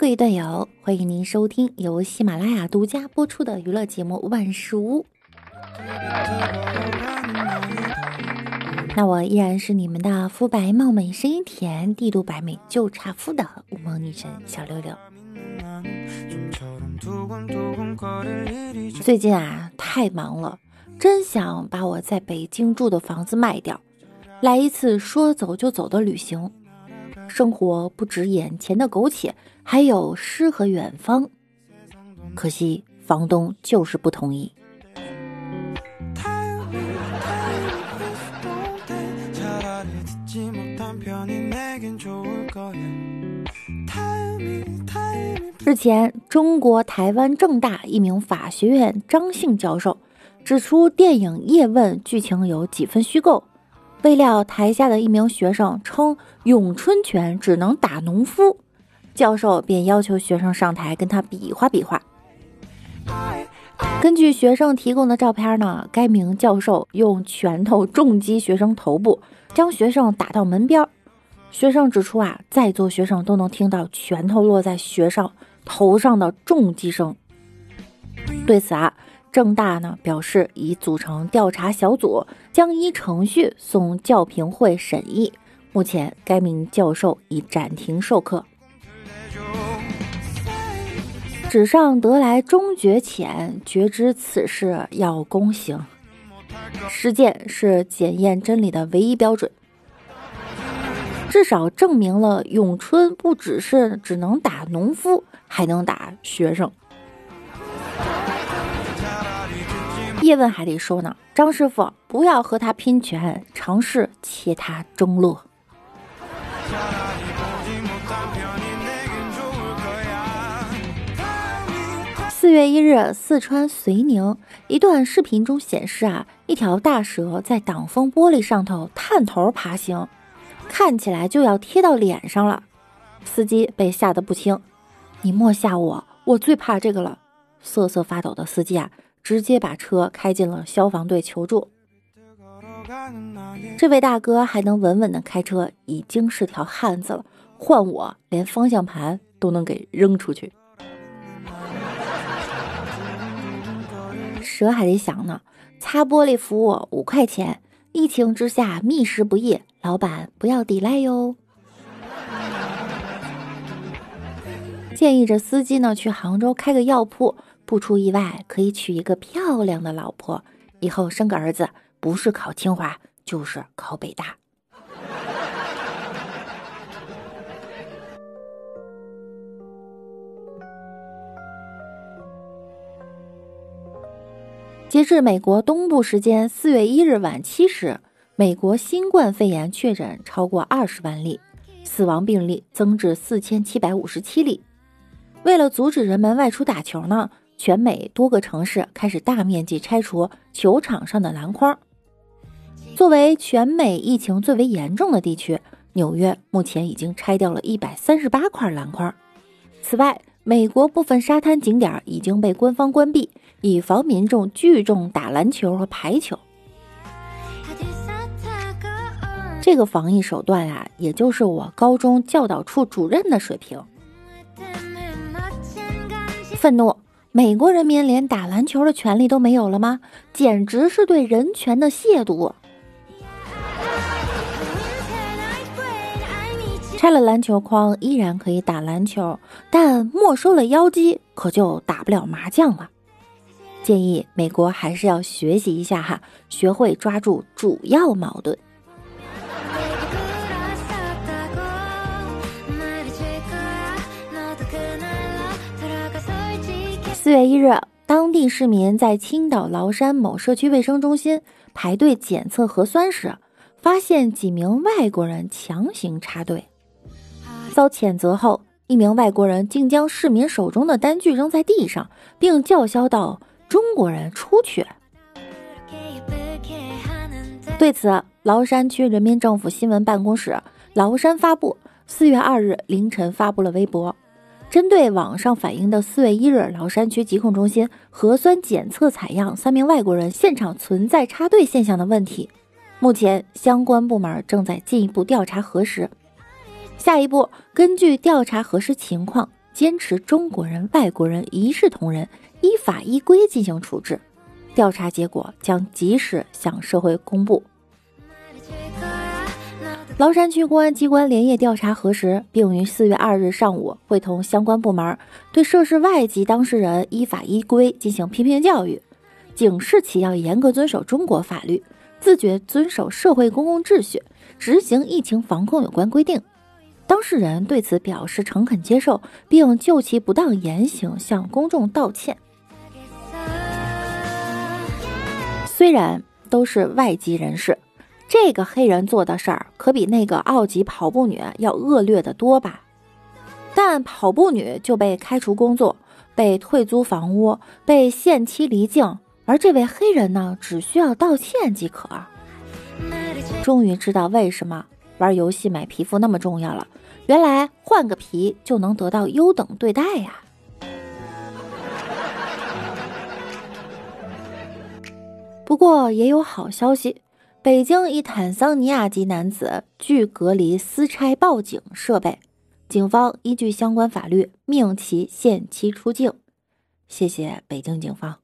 各位段友，欢迎您收听由喜马拉雅独家播出的娱乐节目《万事屋》。那我依然是你们的肤白貌美、声音甜、帝都白美就差肤的五梦女神小六六。最近啊，太忙了，真想把我在北京住的房子卖掉，来一次说走就走的旅行。生活不止眼前的苟且，还有诗和远方。可惜房东就是不同意。日前，中国台湾政大一名法学院张姓教授指出，电影《叶问》剧情有几分虚构。未料台下的一名学生称咏春拳只能打农夫，教授便要求学生上台跟他比划比划。根据学生提供的照片呢，该名教授用拳头重击学生头部，将学生打到门边。学生指出啊，在座学生都能听到拳头落在学生头上的重击声。对此啊。正大呢表示已组成调查小组，将依程序送教评会审议。目前，该名教授已暂停授课。纸上得来终觉浅，觉知此事要躬行。实践是检验真理的唯一标准，至少证明了咏春不只是只能打农夫，还能打学生。叶问还得说呢，张师傅不要和他拼拳，尝试切他中路。四月一日，四川遂宁一段视频中显示啊，一条大蛇在挡风玻璃上头探头爬行，看起来就要贴到脸上了。司机被吓得不轻，你莫吓我，我最怕这个了。瑟瑟发抖的司机啊。直接把车开进了消防队求助。这位大哥还能稳稳的开车，已经是条汉子了。换我，连方向盘都能给扔出去。蛇还得想呢，擦玻璃服务五块钱。疫情之下，觅食不易，老板不要抵赖哟。建议这司机呢，去杭州开个药铺。不出意外，可以娶一个漂亮的老婆，以后生个儿子，不是考清华就是考北大。截至美国东部时间四月一日晚七时，美国新冠肺炎确诊超过二十万例，死亡病例增至四千七百五十七例。为了阻止人们外出打球呢？全美多个城市开始大面积拆除球场上的篮筐。作为全美疫情最为严重的地区，纽约目前已经拆掉了一百三十八块篮筐。此外，美国部分沙滩景点已经被官方关闭，以防民众聚众打篮球和排球。这个防疫手段啊，也就是我高中教导处主任的水平。愤怒。美国人民连打篮球的权利都没有了吗？简直是对人权的亵渎！拆了篮球框依然可以打篮球，但没收了腰机可就打不了麻将了。建议美国还是要学习一下哈，学会抓住主要矛盾。四月一日，当地市民在青岛崂山某社区卫生中心排队检测核酸时，发现几名外国人强行插队，遭谴责后，一名外国人竟将市民手中的单据扔在地上，并叫嚣道：“中国人出去！”对此，崂山区人民政府新闻办公室崂山发布四月二日凌晨发布了微博。针对网上反映的四月一日崂山区疾控中心核酸检测采样三名外国人现场存在插队现象的问题，目前相关部门正在进一步调查核实。下一步，根据调查核实情况，坚持中国人、外国人一视同仁，依法依规进行处置。调查结果将及时向社会公布。崂山区公安机关连夜调查核实，并于四月二日上午会同相关部门对涉事外籍当事人依法依规进行批评教育，警示其要严格遵守中国法律，自觉遵守社会公共秩序，执行疫情防控有关规定。当事人对此表示诚恳接受，并就其不当言行向公众道歉。虽然都是外籍人士。这个黑人做的事儿可比那个奥籍跑步女要恶劣的多吧？但跑步女就被开除工作，被退租房屋，被限期离境，而这位黑人呢，只需要道歉即可。终于知道为什么玩游戏买皮肤那么重要了，原来换个皮就能得到优等对待呀！不过也有好消息。北京一坦桑尼亚籍男子拒隔离私拆报警设备，警方依据相关法律命其限期出境。谢谢北京警方，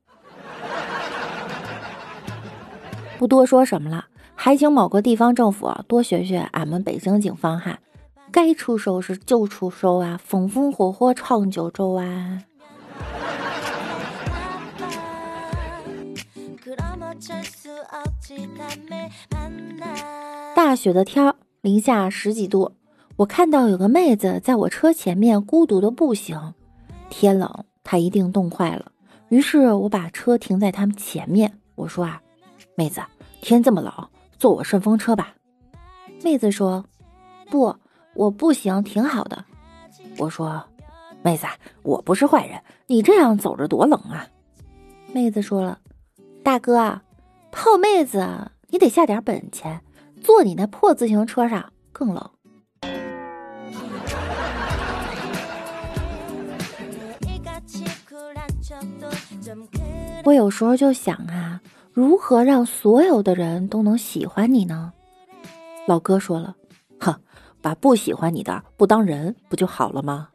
不多说什么了，还请某个地方政府多学学俺们北京警方哈，该出手时就出手啊，风风火火闯九州啊。大雪的天儿，零下十几度，我看到有个妹子在我车前面孤独的步行。天冷，她一定冻坏了。于是我把车停在他们前面，我说啊，妹子，天这么冷，坐我顺风车吧。妹子说，不，我不行，挺好的。我说，妹子，我不是坏人，你这样走着多冷啊。妹子说了，大哥啊，泡妹子，你得下点本钱。坐你那破自行车上更冷。我有时候就想啊，如何让所有的人都能喜欢你呢？老哥说了，哼，把不喜欢你的不当人，不就好了吗？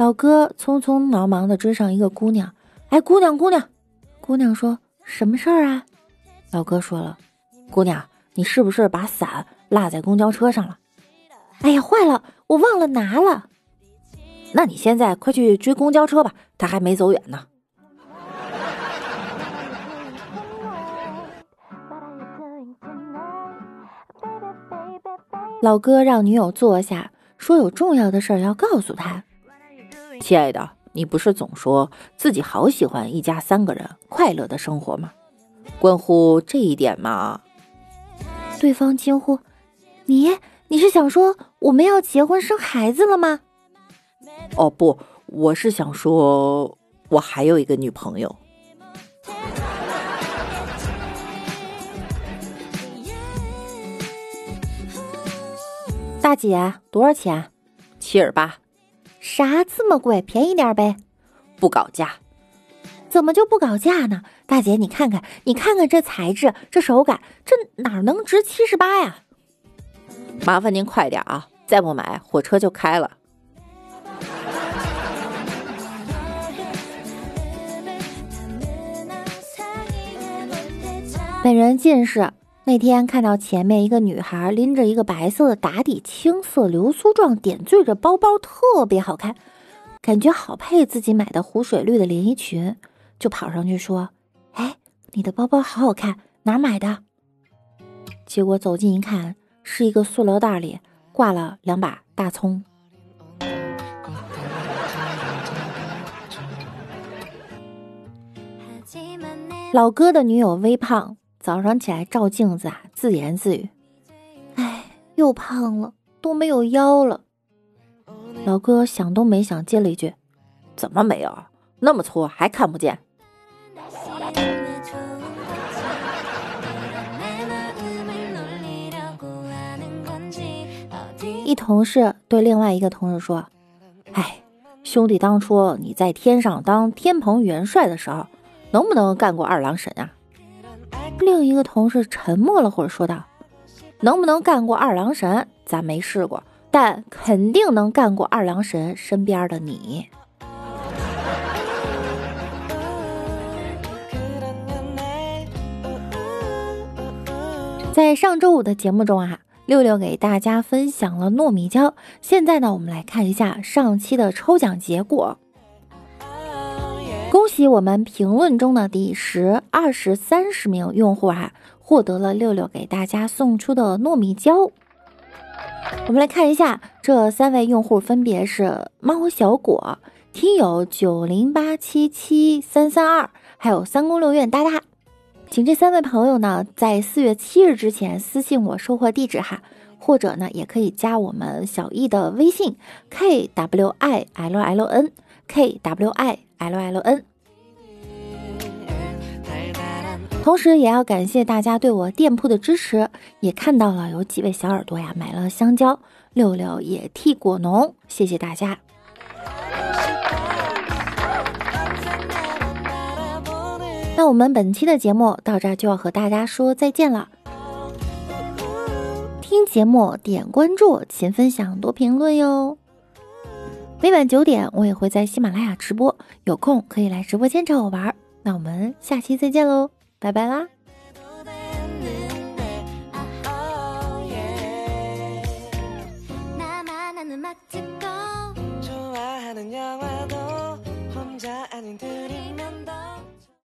老哥匆匆忙忙的追上一个姑娘，哎，姑娘，姑娘，姑娘说什么事儿啊？老哥说了，姑娘，你是不是把伞落在公交车上了？哎呀，坏了，我忘了拿了。那你现在快去追公交车吧，他还没走远呢。老哥让女友坐下，说有重要的事儿要告诉他。亲爱的，你不是总说自己好喜欢一家三个人快乐的生活吗？关乎这一点吗？对方惊呼：“你，你是想说我们要结婚生孩子了吗？”哦不，我是想说，我还有一个女朋友。大姐，多少钱？七二八。啥这么贵？便宜点呗！不搞价，怎么就不搞价呢？大姐，你看看，你看看这材质，这手感，这哪能值七十八呀？麻烦您快点啊！再不买，火车就开了。本人近视。那天看到前面一个女孩拎着一个白色的打底青色流苏状点缀着包包，特别好看，感觉好配自己买的湖水绿的连衣裙，就跑上去说：“哎，你的包包好好看，哪买的？”结果走近一看，是一个塑料袋里挂了两把大葱。老哥的女友微胖。早上起来照镜子啊，自言自语：“哎，又胖了，都没有腰了。”老哥想都没想接了一句：“怎么没有？那么粗还看不见？” 一同事对另外一个同事说：“哎，兄弟，当初你在天上当天蓬元帅的时候，能不能干过二郎神啊？”另一个同事沉默了会儿，说道：“能不能干过二郎神，咱没试过，但肯定能干过二郎神身边的你。”在上周五的节目中啊，六六给大家分享了糯米椒。现在呢，我们来看一下上期的抽奖结果。恭喜我们评论中的第十、二十、三十名用户啊，获得了六六给大家送出的糯米胶。我们来看一下，这三位用户分别是猫小果、听友九零八七七三三二，还有三宫六院哒哒。请这三位朋友呢，在四月七日之前私信我收货地址哈，或者呢，也可以加我们小易的微信 k w i l l n k w i l l n。同时，也要感谢大家对我店铺的支持，也看到了有几位小耳朵呀买了香蕉，六六也替果农，谢谢大家。那我们本期的节目到这就要和大家说再见了。听节目点关注，勤分享，多评论哟。每晚九点我也会在喜马拉雅直播，有空可以来直播间找我玩。那我们下期再见喽， 拜拜啦！는 영화도 혼자 아닌 듯